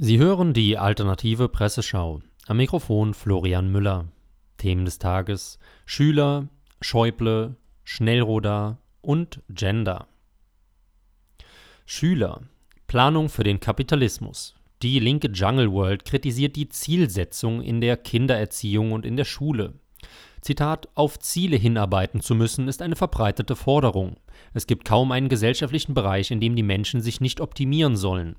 Sie hören die alternative Presseschau. Am Mikrofon Florian Müller. Themen des Tages: Schüler, Schäuble, Schnellroder und Gender. Schüler. Planung für den Kapitalismus. Die linke Jungle World kritisiert die Zielsetzung in der Kindererziehung und in der Schule. Zitat: Auf Ziele hinarbeiten zu müssen, ist eine verbreitete Forderung. Es gibt kaum einen gesellschaftlichen Bereich, in dem die Menschen sich nicht optimieren sollen.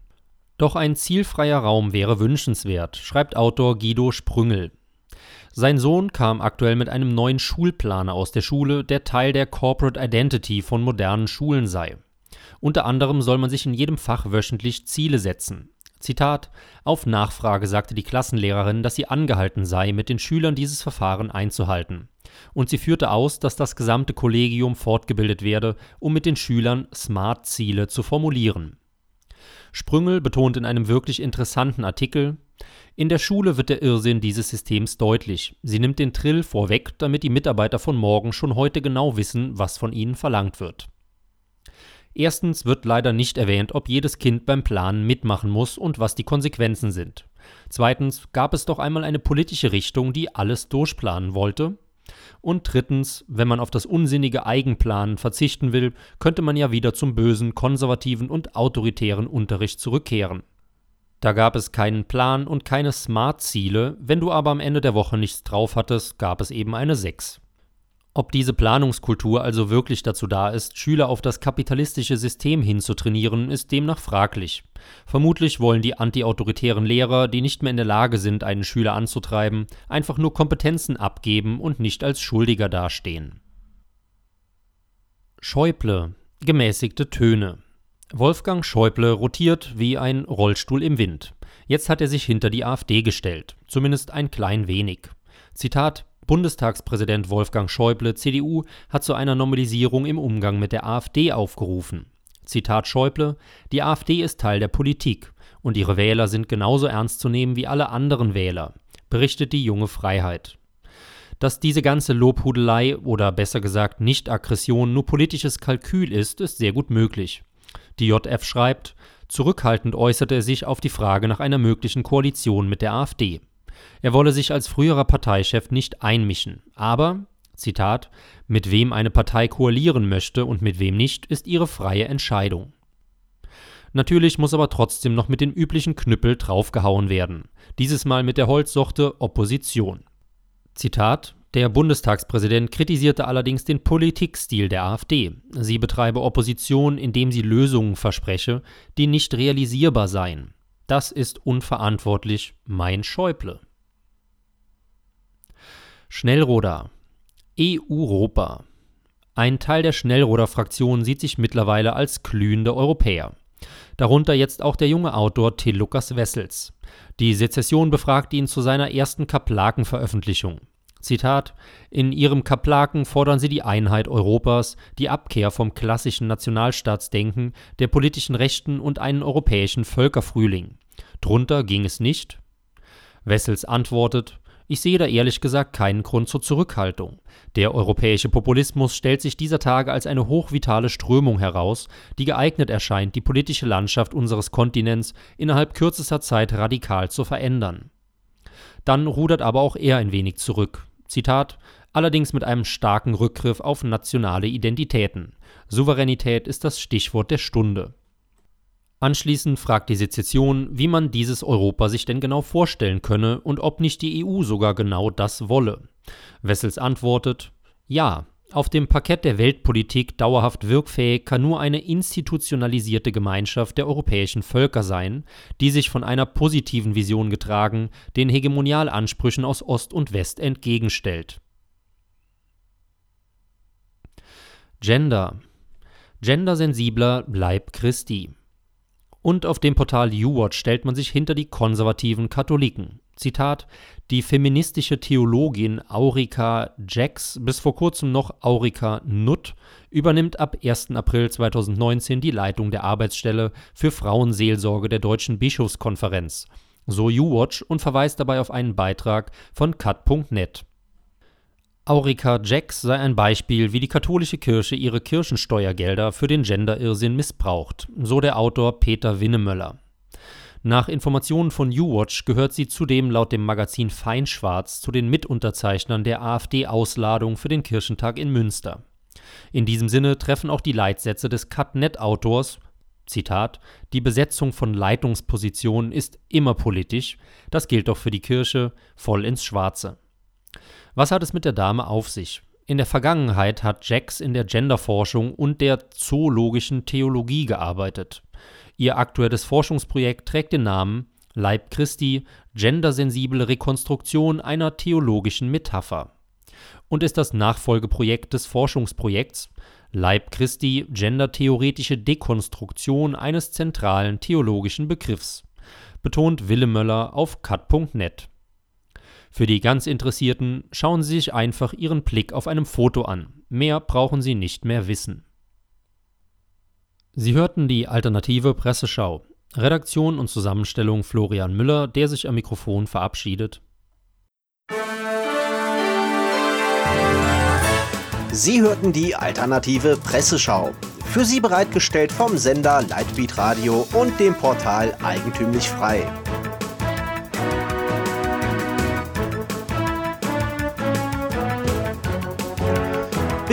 Doch ein zielfreier Raum wäre wünschenswert, schreibt Autor Guido Sprüngel. Sein Sohn kam aktuell mit einem neuen Schulplaner aus der Schule, der Teil der Corporate Identity von modernen Schulen sei. Unter anderem soll man sich in jedem Fach wöchentlich Ziele setzen. Zitat: Auf Nachfrage sagte die Klassenlehrerin, dass sie angehalten sei, mit den Schülern dieses Verfahren einzuhalten. Und sie führte aus, dass das gesamte Kollegium fortgebildet werde, um mit den Schülern Smart-Ziele zu formulieren. Sprüngel betont in einem wirklich interessanten Artikel, in der Schule wird der Irrsinn dieses Systems deutlich. Sie nimmt den Trill vorweg, damit die Mitarbeiter von morgen schon heute genau wissen, was von ihnen verlangt wird. Erstens wird leider nicht erwähnt, ob jedes Kind beim Planen mitmachen muss und was die Konsequenzen sind. Zweitens gab es doch einmal eine politische Richtung, die alles durchplanen wollte. Und drittens, wenn man auf das unsinnige Eigenplanen verzichten will, könnte man ja wieder zum bösen, konservativen und autoritären Unterricht zurückkehren. Da gab es keinen Plan und keine Smart-Ziele, wenn du aber am Ende der Woche nichts drauf hattest, gab es eben eine 6. Ob diese Planungskultur also wirklich dazu da ist, Schüler auf das kapitalistische System hinzutrainieren, ist demnach fraglich. Vermutlich wollen die antiautoritären Lehrer, die nicht mehr in der Lage sind, einen Schüler anzutreiben, einfach nur Kompetenzen abgeben und nicht als Schuldiger dastehen. Schäuble gemäßigte Töne. Wolfgang Schäuble rotiert wie ein Rollstuhl im Wind. Jetzt hat er sich hinter die AfD gestellt, zumindest ein klein wenig. Zitat Bundestagspräsident Wolfgang Schäuble, CDU, hat zu einer Normalisierung im Umgang mit der AfD aufgerufen. Zitat Schäuble: Die AfD ist Teil der Politik und ihre Wähler sind genauso ernst zu nehmen wie alle anderen Wähler, berichtet die junge Freiheit. Dass diese ganze Lobhudelei oder besser gesagt Nicht-Aggression nur politisches Kalkül ist, ist sehr gut möglich. Die JF schreibt, zurückhaltend äußerte er sich auf die Frage nach einer möglichen Koalition mit der AfD. Er wolle sich als früherer Parteichef nicht einmischen, aber, Zitat, mit wem eine Partei koalieren möchte und mit wem nicht, ist ihre freie Entscheidung. Natürlich muss aber trotzdem noch mit den üblichen Knüppel draufgehauen werden, dieses Mal mit der Holzsorte Opposition. Zitat der Bundestagspräsident kritisierte allerdings den Politikstil der AfD. Sie betreibe Opposition, indem sie Lösungen verspreche, die nicht realisierbar seien. Das ist unverantwortlich, mein Schäuble. Schnellroder. EU-Europa. Ein Teil der Schnellroder-Fraktion sieht sich mittlerweile als glühende Europäer. Darunter jetzt auch der junge Autor Till Lukas Wessels. Die Sezession befragt ihn zu seiner ersten Kaplaken-Veröffentlichung. Zitat: In ihrem Kaplaken fordern sie die Einheit Europas, die Abkehr vom klassischen Nationalstaatsdenken, der politischen Rechten und einen europäischen Völkerfrühling. Drunter ging es nicht? Wessels antwortet: ich sehe da ehrlich gesagt keinen Grund zur Zurückhaltung. Der europäische Populismus stellt sich dieser Tage als eine hochvitale Strömung heraus, die geeignet erscheint, die politische Landschaft unseres Kontinents innerhalb kürzester Zeit radikal zu verändern. Dann rudert aber auch er ein wenig zurück. Zitat allerdings mit einem starken Rückgriff auf nationale Identitäten. Souveränität ist das Stichwort der Stunde. Anschließend fragt die Sezession, wie man dieses Europa sich denn genau vorstellen könne und ob nicht die EU sogar genau das wolle. Wessels antwortet, ja, auf dem Parkett der Weltpolitik dauerhaft wirkfähig kann nur eine institutionalisierte Gemeinschaft der europäischen Völker sein, die sich von einer positiven Vision getragen den Hegemonialansprüchen aus Ost und West entgegenstellt. Gender Gendersensibler Leib Christi Und auf dem Portal YouWatch stellt man sich hinter die konservativen Katholiken. Zitat: Die feministische Theologin Aurika Jax, bis vor kurzem noch Aurika Nutt, übernimmt ab 1. April 2019 die Leitung der Arbeitsstelle für Frauenseelsorge der Deutschen Bischofskonferenz. So YouWatch und verweist dabei auf einen Beitrag von cut.net. Aurika Jax sei ein Beispiel, wie die katholische Kirche ihre Kirchensteuergelder für den Gender-Irrsinn missbraucht, so der Autor Peter Winnemöller. Nach Informationen von YouWatch gehört sie zudem laut dem Magazin Feinschwarz zu den Mitunterzeichnern der AfD-Ausladung für den Kirchentag in Münster. In diesem Sinne treffen auch die Leitsätze des Cut-Net-Autors Zitat, die Besetzung von Leitungspositionen ist immer politisch, das gilt doch für die Kirche, voll ins Schwarze. Was hat es mit der Dame auf sich? In der Vergangenheit hat Jax in der Genderforschung und der zoologischen Theologie gearbeitet. Ihr aktuelles Forschungsprojekt trägt den Namen Leib Christi, gendersensible Rekonstruktion einer theologischen Metapher und ist das Nachfolgeprojekt des Forschungsprojekts Leib Christi, gendertheoretische Dekonstruktion eines zentralen theologischen Begriffs, betont Wille Möller auf cut.net. Für die ganz Interessierten schauen Sie sich einfach Ihren Blick auf einem Foto an. Mehr brauchen Sie nicht mehr wissen. Sie hörten die alternative Presseschau. Redaktion und Zusammenstellung Florian Müller, der sich am Mikrofon verabschiedet. Sie hörten die alternative Presseschau. Für Sie bereitgestellt vom Sender Lightbeat Radio und dem Portal Eigentümlich Frei.